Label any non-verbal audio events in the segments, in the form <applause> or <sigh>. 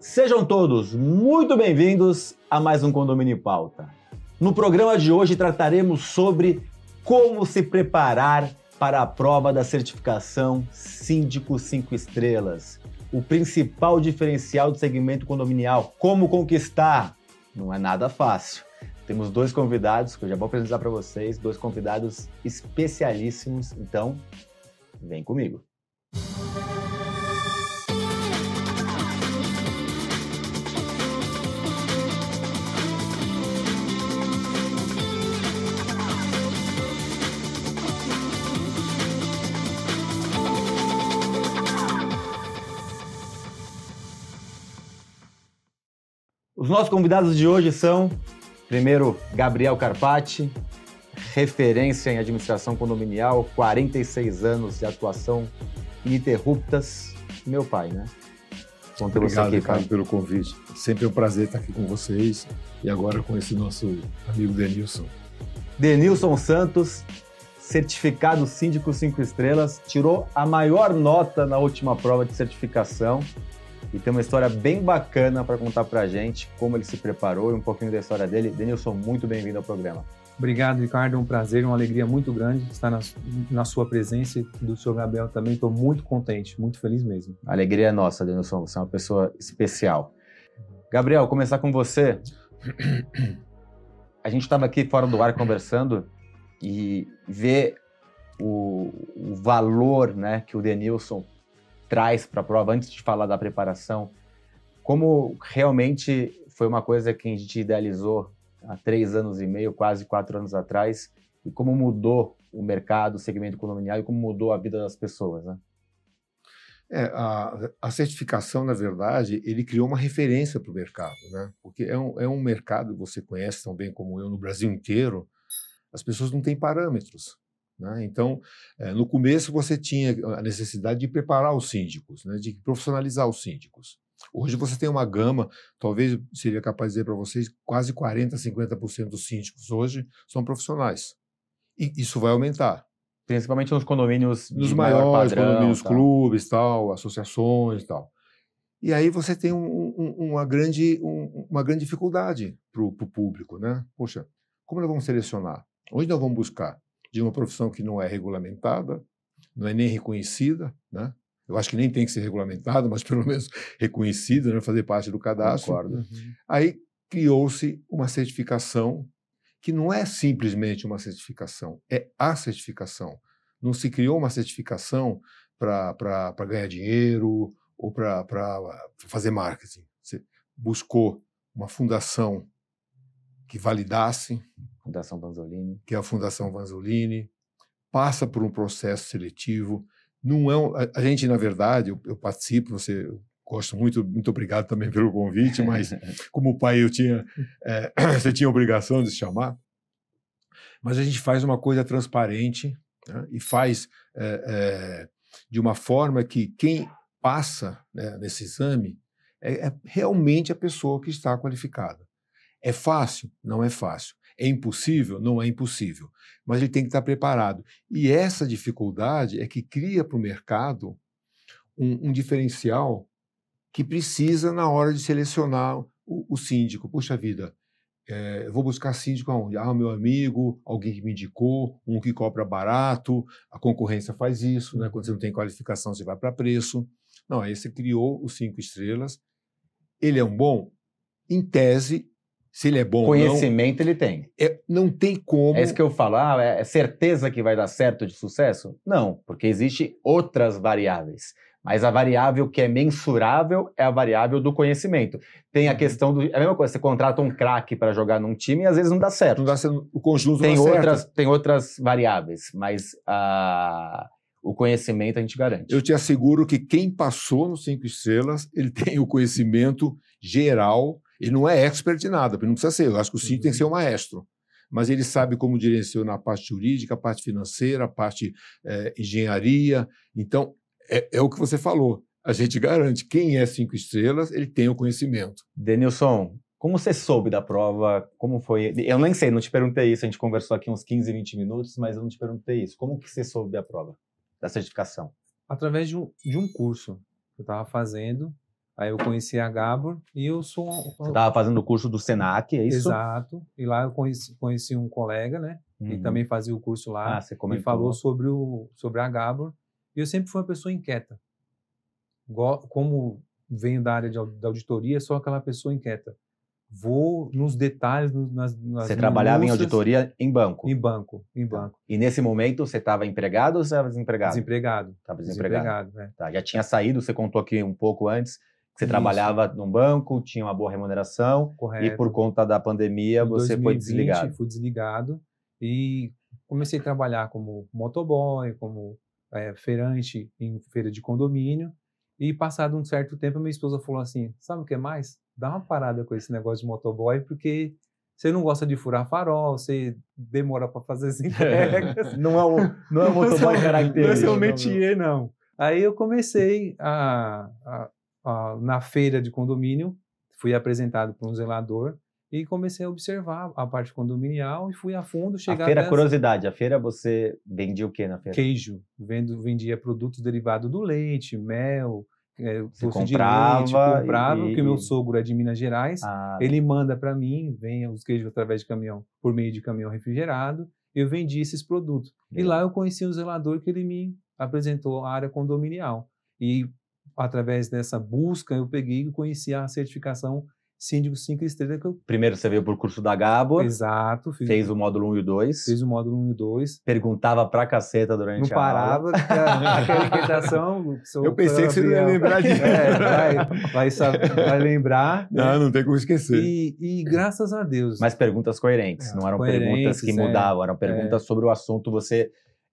Sejam todos muito bem-vindos a mais um Condomínio Pauta. No programa de hoje trataremos sobre como se preparar para a prova da certificação Síndico 5 Estrelas, o principal diferencial do segmento condominial. Como conquistar? Não é nada fácil. Temos dois convidados que eu já vou apresentar para vocês, dois convidados especialíssimos, então vem comigo. Nossos convidados de hoje são, primeiro, Gabriel Carpati, referência em administração condominial, 46 anos de atuação ininterruptas. Meu pai, né? Ter Obrigado, aqui, Ricardo, pelo convite. Sempre é um prazer estar aqui com vocês e agora com esse nosso amigo Denilson. Denilson Santos, certificado síndico 5 estrelas, tirou a maior nota na última prova de certificação e tem uma história bem bacana para contar para a gente, como ele se preparou e um pouquinho da história dele. Denilson, muito bem-vindo ao programa. Obrigado, Ricardo. É um prazer, uma alegria muito grande estar na, na sua presença e do senhor Gabriel também. Estou muito contente, muito feliz mesmo. A alegria é nossa, Denilson. Você é uma pessoa especial. Gabriel, começar com você. A gente estava aqui fora do ar conversando e ver o, o valor né, que o Denilson traz para a prova, antes de falar da preparação, como realmente foi uma coisa que a gente idealizou há três anos e meio, quase quatro anos atrás, e como mudou o mercado, o segmento condominial e como mudou a vida das pessoas, né? É, a, a, certificação, na verdade, ele criou uma referência para o mercado, né? Porque é um, é um mercado, você conhece tão bem como eu, no Brasil inteiro, as pessoas não têm parâmetros. Né? Então, é, no começo você tinha a necessidade de preparar os síndicos, né? de profissionalizar os síndicos. Hoje você tem uma gama, talvez seria capaz de dizer para vocês, quase 40%, 50% dos síndicos hoje são profissionais. E isso vai aumentar. Principalmente nos condomínios Nos maiores padrão, condomínios, tal. clubes, tal, associações tal. E aí você tem um, um, uma, grande, um, uma grande dificuldade para o público. Né? Poxa, como nós vamos selecionar? Onde nós vamos buscar? De uma profissão que não é regulamentada, não é nem reconhecida, né? Eu acho que nem tem que ser regulamentada, mas pelo <laughs> menos reconhecida, né? fazer parte do cadastro. Uhum. Aí criou-se uma certificação que não é simplesmente uma certificação, é a certificação. Não se criou uma certificação para ganhar dinheiro ou para fazer marketing. Você buscou uma fundação que validasse, Fundação Vanzolini. Que é a Fundação Vanzolini. Passa por um processo seletivo. Não é um, a, a, gente, na verdade, eu, eu participo, você gosto muito, muito obrigado também pelo convite, mas <laughs> como pai eu tinha, é, <clears throat> você tinha obrigação de se chamar. Mas a gente faz uma coisa transparente né, e faz é, é, de uma forma que quem passa né, nesse exame é, é realmente a pessoa que está qualificada. É fácil? Não é fácil. É impossível? Não é impossível. Mas ele tem que estar preparado. E essa dificuldade é que cria para o mercado um, um, diferencial que precisa na hora de selecionar o, o síndico. Puxa vida, é, eu vou buscar síndico aonde? Ah, meu amigo, alguém que me indicou, um que cobra barato, a concorrência faz isso, né? quando você não tem qualificação, você vai para preço. Não, aí você criou os cinco estrelas. Ele é um bom? Em tese, se ele é bom Conhecimento não, ele tem. É, não tem como. É isso que eu falo. Ah, é certeza que vai dar certo de sucesso? Não, porque existe outras variáveis. Mas a variável que é mensurável é a variável do conhecimento. Tem a uhum. questão do. É a mesma coisa, você contrata um craque para jogar num time e às vezes não dá certo. Não dá certo. O conjunto tem não dá outras, certo. Tem outras variáveis, mas a, o conhecimento a gente garante. Eu te asseguro que quem passou no Cinco Estrelas, ele <laughs> tem o conhecimento geral ele não é expert de nada, porque não precisa ser. Eu acho que o síndico tem que ser um maestro. Mas ele sabe como direcionar a parte jurídica, a parte financeira, a parte é, engenharia. Então, é, é, o que você falou. A gente garante. Quem é cinco estrelas, ele tem o conhecimento. Denilson, como você soube da prova? Como foi? Eu nem sei, não te perguntei isso. A gente conversou aqui uns 15, 20 minutos, mas eu não te perguntei isso. Como que você soube da prova, da certificação? Através de um, de um curso que eu estava fazendo Aí eu conheci a Gabor e eu sou. um- Você estava fazendo o curso do Senac, é isso? Exato. E lá eu conheci, conheci um colega, né? Uhum. também fazia o curso lá. Ah, você e comentou. falou sobre, o, sobre a Gabor. E eu sempre fui uma pessoa inquieta. Como venho da área de, da auditoria, sou aquela pessoa inquieta. Vou nos detalhes, nas, nas Você trabalhava em auditoria em banco. Em banco, em Tá. banco. E nesse momento você estava empregado ou você estava desempregado? Desempregado. Estava desempregado. Desempregado, né? Tá, já tinha saído, você contou aqui um pouco antes, você Isso. trabalhava num banco, tinha uma boa remuneração, Correto. e por conta da pandemia Em você foi 2020, desligado. Fui desligado e comecei a trabalhar como motoboy, como eh, feirante em feira de condomínio. E passado um certo tempo, minha esposa falou assim: sabe o que mais? Dá uma parada com esse negócio de motoboy, porque você não gosta de furar farol, você demora para fazer as <laughs> entregas. Não é um, não é um motoboy Não é característico. seu métier, não. Aí eu comecei a, a- a- na feira de condomínio, fui apresentado por um zelador e comecei a observar a parte condominial e fui a fundo, A chegar feira, até as- curiosidade, a feira você vendia o que na feira? queijo, vendo, vendia produtos derivados do leite, mel, é, Você doce de comprava leite, comprava, e- porque meu sogro é de Minas Gerais, Ah, ele manda para mim, vem os queijos através de caminhão, por meio de caminhão refrigerado, eu vendi esses produtos. E Legal. lá eu conheci um zelador que ele me apresentou a área condominial. E através dessa busca eu peguei e conheci a certificação Síndico 5 estrelas que eu primeiro você veio por curso da Gabor, exato, fiz, fez o módulo 1 e o 2, fiz o módulo 1 e 2. perguntava pra caceta durante Não a aula. parava, porque a- <laughs> aquela inquietação. Eu pensei que você não ia lembrar disso. É, vai, vai, saber- vai lembrar. né? Não, não tem como esquecer. E, e graças a Deus. Mas perguntas coerentes, É, não eram perguntas coerentes, que é, mudavam, eram perguntas sobre o assunto. Você,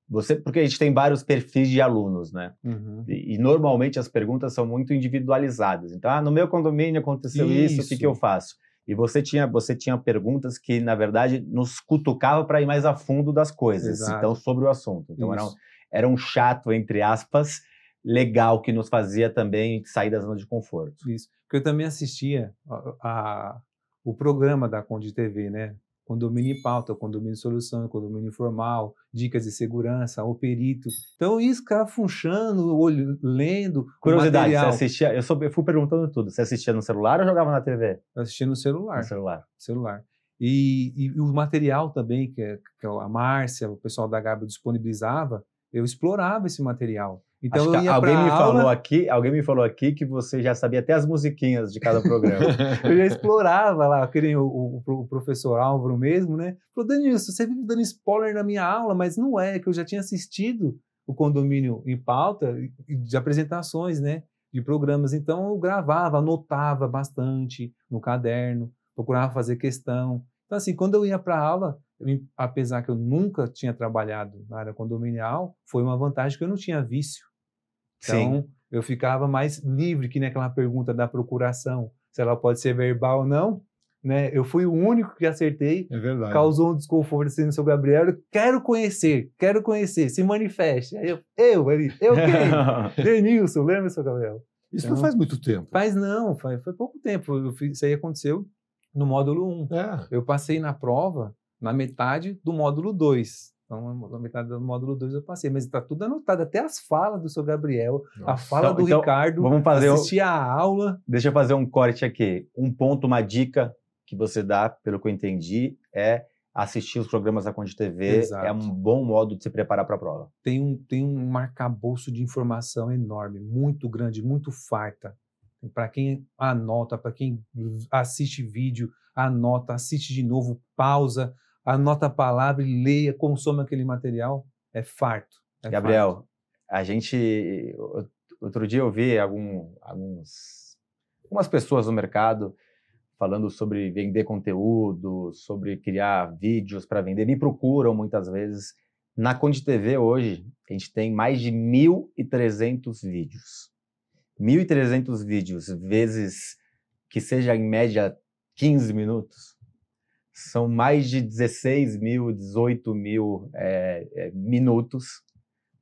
você, porque a gente tem vários perfis de alunos, né? Uhum. E, e normalmente as perguntas são muito individualizadas. Então, ah, no meu condomínio aconteceu isso, o que, que eu faço? E você tinha, você tinha perguntas que, na verdade, nos cutucava para ir mais a fundo das coisas, Exato. então, sobre o assunto. Então, era um, era um chato, entre aspas, legal, que nos fazia também sair da zona de conforto. Isso. Porque eu também assistia a, a- o programa da Conde TV, né? Condomínio em pauta, condomínio solução, condomínio informal, dicas de segurança, o perito. Então, isso, cara, funchando, olho, lendo. Curiosidade, você material. assistia, eu, sou, eu fui perguntando tudo, você assistia no celular ou jogava na TV? Eu assistia no celular. No celular. celular. E, e o material também, que, é- que a Márcia, o pessoal da Gabi disponibilizava, eu explorava esse material. Então alguém me aula, falou aqui, alguém me falou aqui que você já sabia até as musiquinhas de cada programa. <laughs> eu já explorava lá, que nem o, o- o professor Álvaro mesmo, né? Falou, Danilson, você vive dando spoiler na minha aula, mas não é, que eu já tinha assistido o condomínio em pauta de apresentações, né? De programas. Então eu gravava, anotava bastante no caderno, procurava fazer questão. Então, assim, quando eu ia para aula, eu- apesar que eu nunca tinha trabalhado na área condominial, foi uma vantagem que eu não tinha vício. Então, eu ficava mais livre que naquela pergunta da procuração, se ela pode ser verbal ou não. Né? Eu fui o único que acertei, É verdade. causou um desconforto assim no seu Gabriel. Eu quero conhecer, quero conhecer, se manifeste. Aí eu, eu, ali, eu quem? <laughs> Denilson, lembra, seu Gabriel? Isso não Então- faz muito tempo. Faz não, faz, foi pouco tempo. Fiz- isso aí aconteceu no módulo 1. É. Eu passei na prova na metade do módulo 2. Então, na metade do módulo 2 eu passei, mas está tudo anotado, até as falas do seu Gabriel, a Nossa. fala Então- do então, Ricardo, Vamos fazer, um- assistir a aula. deixa eu fazer um corte aqui. Um ponto, uma dica que você dá, pelo que eu entendi, é assistir os programas da Conde TV. Exato. É um bom modo de se preparar para a prova. Tem um, tem um arcabouço de informação enorme, muito grande, muito farta. Para quem anota, para quem assiste vídeo, anota, assiste de novo, pausa, anota a palavra e leia, consome aquele material, é farto. é farto. Gabriel, a gente. Outro dia eu vi algum, alguns, algumas pessoas no mercado falando sobre vender conteúdo, sobre criar vídeos para vender. Me procuram muitas vezes. Na Conde TV hoje, a gente tem mais de 1.300 vídeos. 1.300 vídeos vezes que seja em média 15 minutos. São mais de 16 mil, 18 mil é, é, minutos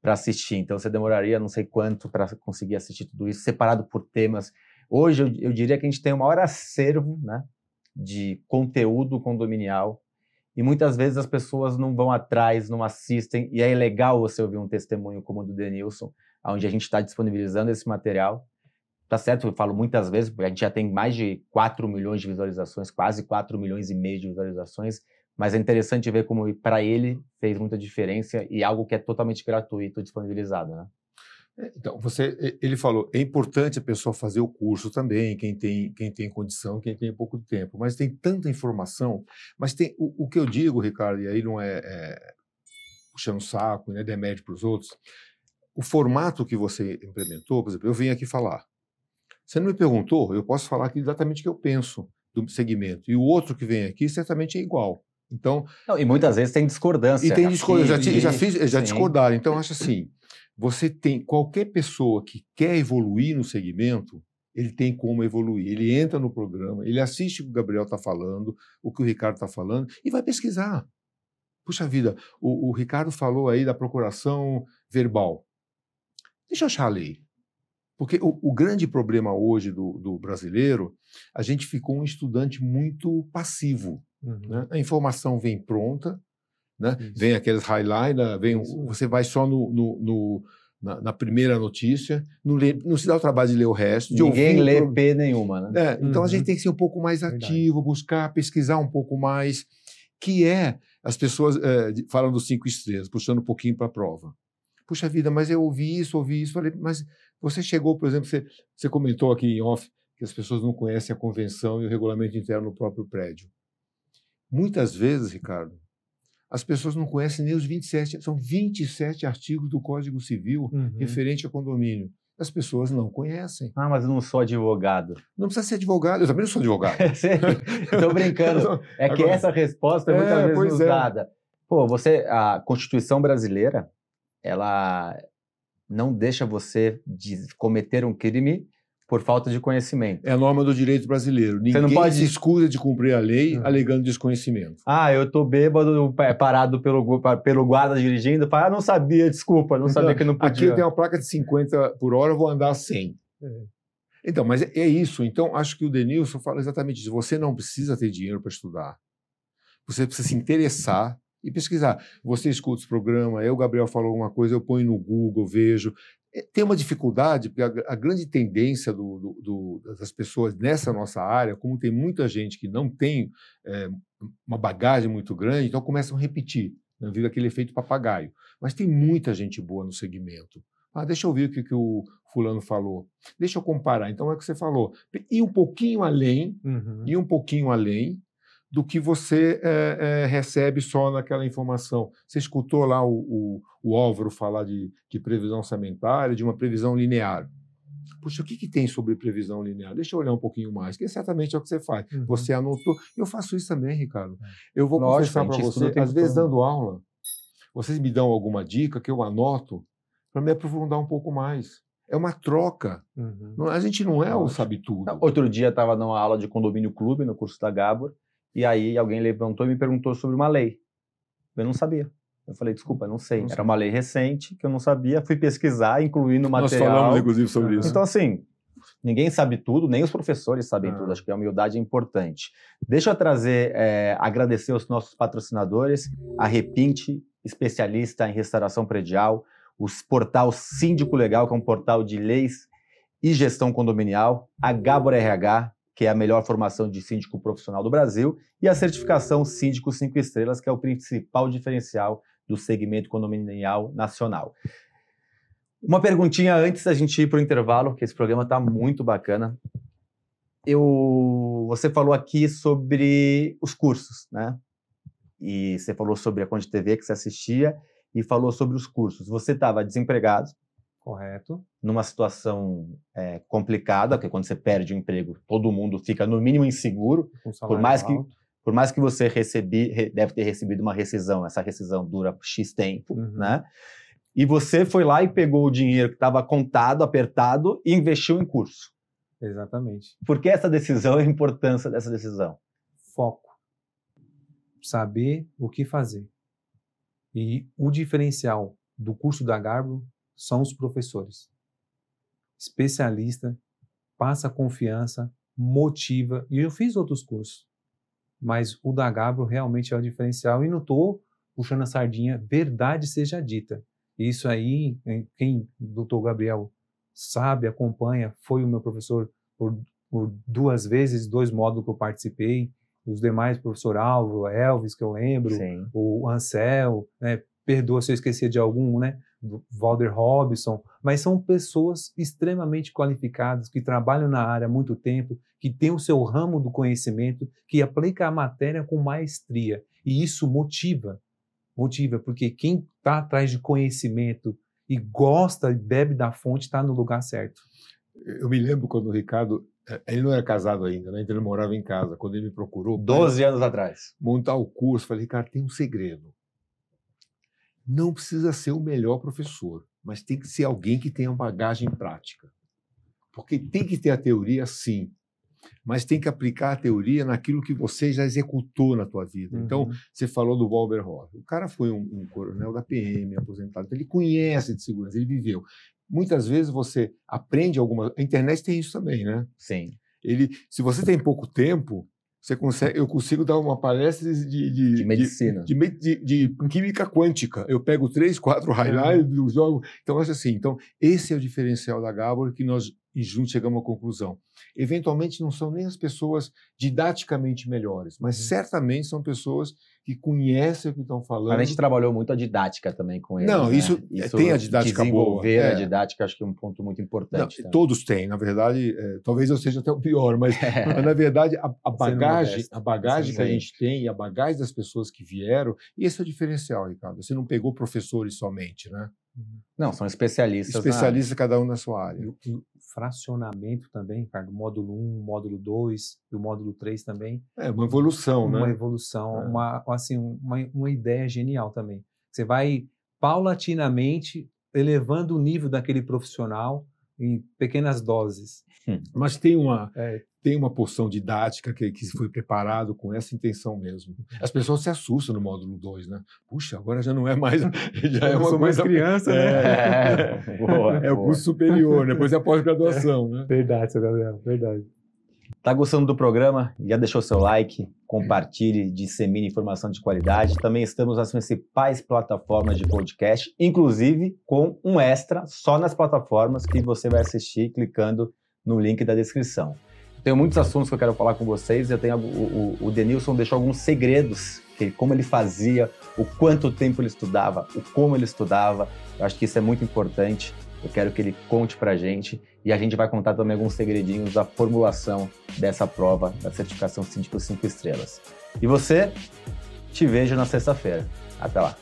para assistir. Então você demoraria não sei quanto para conseguir assistir tudo isso, separado por temas. Hoje eu, eu diria que a gente tem o maior acervo né, de conteúdo condominial e muitas vezes as pessoas não vão atrás, não assistem, e é legal você ouvir um testemunho como o do Denilson, onde a gente está disponibilizando esse material, tá certo, eu falo muitas vezes, porque a gente já tem mais de 4 milhões de visualizações, quase 4 milhões e meio de visualizações, mas é interessante ver como para ele fez muita diferença e algo que é totalmente gratuito disponibilizado, né? É, então, você, ele falou, é importante a pessoa fazer o curso também, quem tem, quem tem condição, quem tem pouco tempo, mas tem tanta informação, mas tem o, o que eu digo, Ricardo, e aí não é, é puxando saco, né, demérito para os outros, o formato que você implementou, por exemplo, eu venho aqui falar, você não me perguntou, eu posso falar aqui exatamente o que eu penso do segmento, e o outro que vem aqui certamente é igual. Então, não, e muitas vezes tem discordância. E tem discordância. Já, já, fiz, já discordaram. Então, acho assim: você tem qualquer pessoa que quer evoluir no segmento, ele tem como evoluir. Ele entra no programa, ele assiste o que o Gabriel está falando, o que o Ricardo está falando, e vai pesquisar. Puxa vida, o, o, Ricardo falou aí da procuração verbal. Deixa eu achar a lei. Porque o, o grande problema hoje do, do, brasileiro, a gente ficou um estudante muito passivo. Uhum. Né? A informação vem pronta, né? Vem aqueles highlights, vem, você vai só no, no, no na, na, primeira notícia, não, lê, não, se dá o trabalho de ler o resto. Ninguém lê pro... P nenhuma, né? É, então uhum. a gente tem que ser um pouco mais ativo, Verdade. buscar, pesquisar um pouco mais, que é as pessoas é, falam dos cinco estrelas, puxando um pouquinho para a prova. Puxa vida, mas eu ouvi isso, ouvi isso, falei, mas você chegou, por exemplo, você, você comentou aqui em off que as pessoas não conhecem a convenção e o regulamento interno no próprio prédio. Muitas vezes, Ricardo, as pessoas não conhecem nem os 27, são 27 artigos do Código Civil uhum. referente a condomínio. As pessoas não conhecem. Ah, mas eu não sou advogado. Não precisa ser advogado, eu também não sou advogado. <laughs> Estou brincando. <laughs> É que essa resposta é muitas é, vezes usada. É. Pô, você, a Constituição brasileira, ela não deixa você de cometer um crime por falta de conhecimento. É a norma do direito brasileiro. Ninguém Você não pode... se escusa de cumprir a lei uhum. alegando desconhecimento. Ah, eu tô bêbado, parado pelo, pelo guarda dirigindo, fala, ah, não sabia, desculpa, não então, sabia que não podia. Aqui tem uma placa de 50 por hora, eu vou andar 100. É. Então, mas é, é isso. Então, acho que o Denilson fala exatamente isso. Você não precisa ter dinheiro para estudar. Você precisa se interessar e pesquisar. Você escuta os programas, eu, o Gabriel falou alguma coisa, eu ponho no Google, vejo. É, tem uma dificuldade, porque a, a grande tendência do, do, do, das pessoas nessa nossa área, como tem muita gente que não tem é, uma bagagem muito grande, então começam a repetir, né, vive aquele efeito papagaio. Mas tem muita gente boa no segmento. Ah, deixa eu ver o que, que o fulano falou. Deixa eu comparar. Então é o que você falou. E um pouquinho além, uhum. e um pouquinho além, do que você é, é, recebe só naquela informação. Você escutou lá o, o, o Álvaro falar de, de, previsão orçamentária, de uma previsão linear. Puxa, o que, que tem sobre previsão linear? Deixa eu olhar um pouquinho mais, que certamente é o que você faz. Uhum. Você anotou. Eu faço isso também, Ricardo. É. Eu vou Lógico, confessar para você, às vezes dando aula, vocês me dão alguma dica que eu anoto para me aprofundar um pouco mais. É uma troca. Uhum. a gente não é o sabe tudo. Outro dia estava numa aula de condomínio clube no curso da Gabor e aí alguém levantou e me perguntou sobre uma lei. Eu não sabia. Eu falei, desculpa, não sei. Não Era uma lei recente que eu não sabia. Fui pesquisar, incluindo material. Nós falamos, inclusive, sobre isso. Então, assim, ninguém sabe tudo, nem os professores sabem ah. tudo. Acho que a humildade é importante. Deixa eu trazer, é, agradecer aos nossos patrocinadores, a Repinte, especialista em restauração predial, o portal Síndico Legal, que é um portal de leis e gestão condominial, a Gabor RH, que é a melhor formação de síndico profissional do Brasil, e a certificação Síndico 5 Estrelas, que é o principal diferencial do segmento condominial nacional. Uma perguntinha antes da gente ir para o intervalo, que esse programa está muito bacana. Eu, você falou aqui sobre os cursos, né? E você falou sobre a Conde TV que você assistia e falou sobre os cursos. Você estava desempregado, Correto. Numa situação é, complicada, porque quando você perde o emprego, todo mundo fica no mínimo inseguro. por mais que por mais que você recebi, deve ter recebido uma rescisão, essa rescisão dura X tempo, uhum. né? E você foi lá e pegou o dinheiro que estava contado, apertado e investiu em curso. Exatamente. Por que essa decisão e a importância dessa decisão? Foco. Saber o que fazer. E o diferencial do curso da Garbo são os professores. Especialista, passa confiança, motiva. E eu fiz outros cursos, mas o da Gabro realmente é o diferencial e não estou puxando a sardinha, verdade seja dita. Isso aí, quem doutor Gabriel sabe, acompanha, foi o meu professor por, por duas vezes, dois módulos que eu participei, os demais, professor Alvo, Elvis, que eu lembro, Sim. o Ansel, né? perdoa se eu esquecer de algum, né? Do Walder Robson, mas são pessoas extremamente qualificadas que trabalham na área há muito tempo, que têm o seu ramo do conhecimento, que aplica a matéria com maestria. E isso motiva, motiva, porque quem está atrás de conhecimento e gosta e bebe da fonte está no lugar certo. Eu me lembro quando o Ricardo, eh, ele não era casado ainda, né? Então ele morava em casa. Quando ele me procurou, 12 anos atrás. montar o curso, falei, Ricardo, tem um segredo. Não precisa ser o melhor professor, mas tem que ser alguém que tenha bagagem prática. Porque tem que ter a teoria, sim, mas tem que aplicar a teoria naquilo que você já executou na tua vida. Então, Uhum. você falou do Walter Roth. O cara foi um, um coronel da PM, aposentado. Então, ele conhece de segurança, ele viveu. Muitas vezes você aprende alguma... A internet tem isso também, né? Sim. Ele, se você tem pouco tempo, você consegue, eu consigo dar uma palestra de, de, De medicina. de, de- de química quântica. Eu pego três, quatro highlights do jogo. Então, acho assim. Então, esse é o diferencial da Gabor que nós juntos chegamos à conclusão. Eventualmente, não são nem as pessoas didaticamente melhores, mas Uhum. certamente são pessoas que conhecem o que estão falando. A gente trabalhou muito a didática também com eles. Não, né? isso- tem a didática boa, Desenvolver a é. didática, acho que é um ponto muito Não, importante. tá? todos têm, na verdade, é, talvez eu seja até o pior, mas <laughs> É. Mas, na verdade, a, a bagagem, modesto. a bagagem Sim, que a gente tem e a bagagem das pessoas que vieram, e esse é o diferencial, Ricardo. Você não pegou professores somente, né? Não, são especialistas. Especialistas cada um na sua área. E fracionamento também, Ricardo, módulo 1, módulo 2 e o módulo 3 também. É uma evolução, uma né? evolução, É. uma, assim, uma, uma ideia genial também. Você vai paulatinamente elevando o nível daquele profissional em pequenas doses. Mas tem uma, É, tem uma porção didática que, que foi preparado com essa intenção mesmo. As pessoas se assustam no módulo 2, né? Puxa, agora já não é mais. <laughs> Já é Eu uma sou mais coisa. criança, né? É, boa, <laughs> É o boa. curso superior, depois é a pós-graduação, né? <laughs> Verdade, seu Gabriel, verdade. Tá gostando do programa? Já deixou seu like? Compartilhe, dissemine informação de qualidade. Também estamos nas principais plataformas de podcast, inclusive com um extra só nas plataformas que você vai assistir clicando no link da descrição. Tenho muitos assuntos que eu quero falar com vocês. Eu tenho o, o, Denilson deixou alguns segredos, que como ele fazia, o quanto tempo ele estudava, o como ele estudava. Eu acho que isso é muito importante. Eu quero que ele conte pra gente e a gente vai contar também alguns segredinhos da formulação dessa prova da certificação síndico 5 estrelas. E você, te vejo na sexta-feira. Até lá.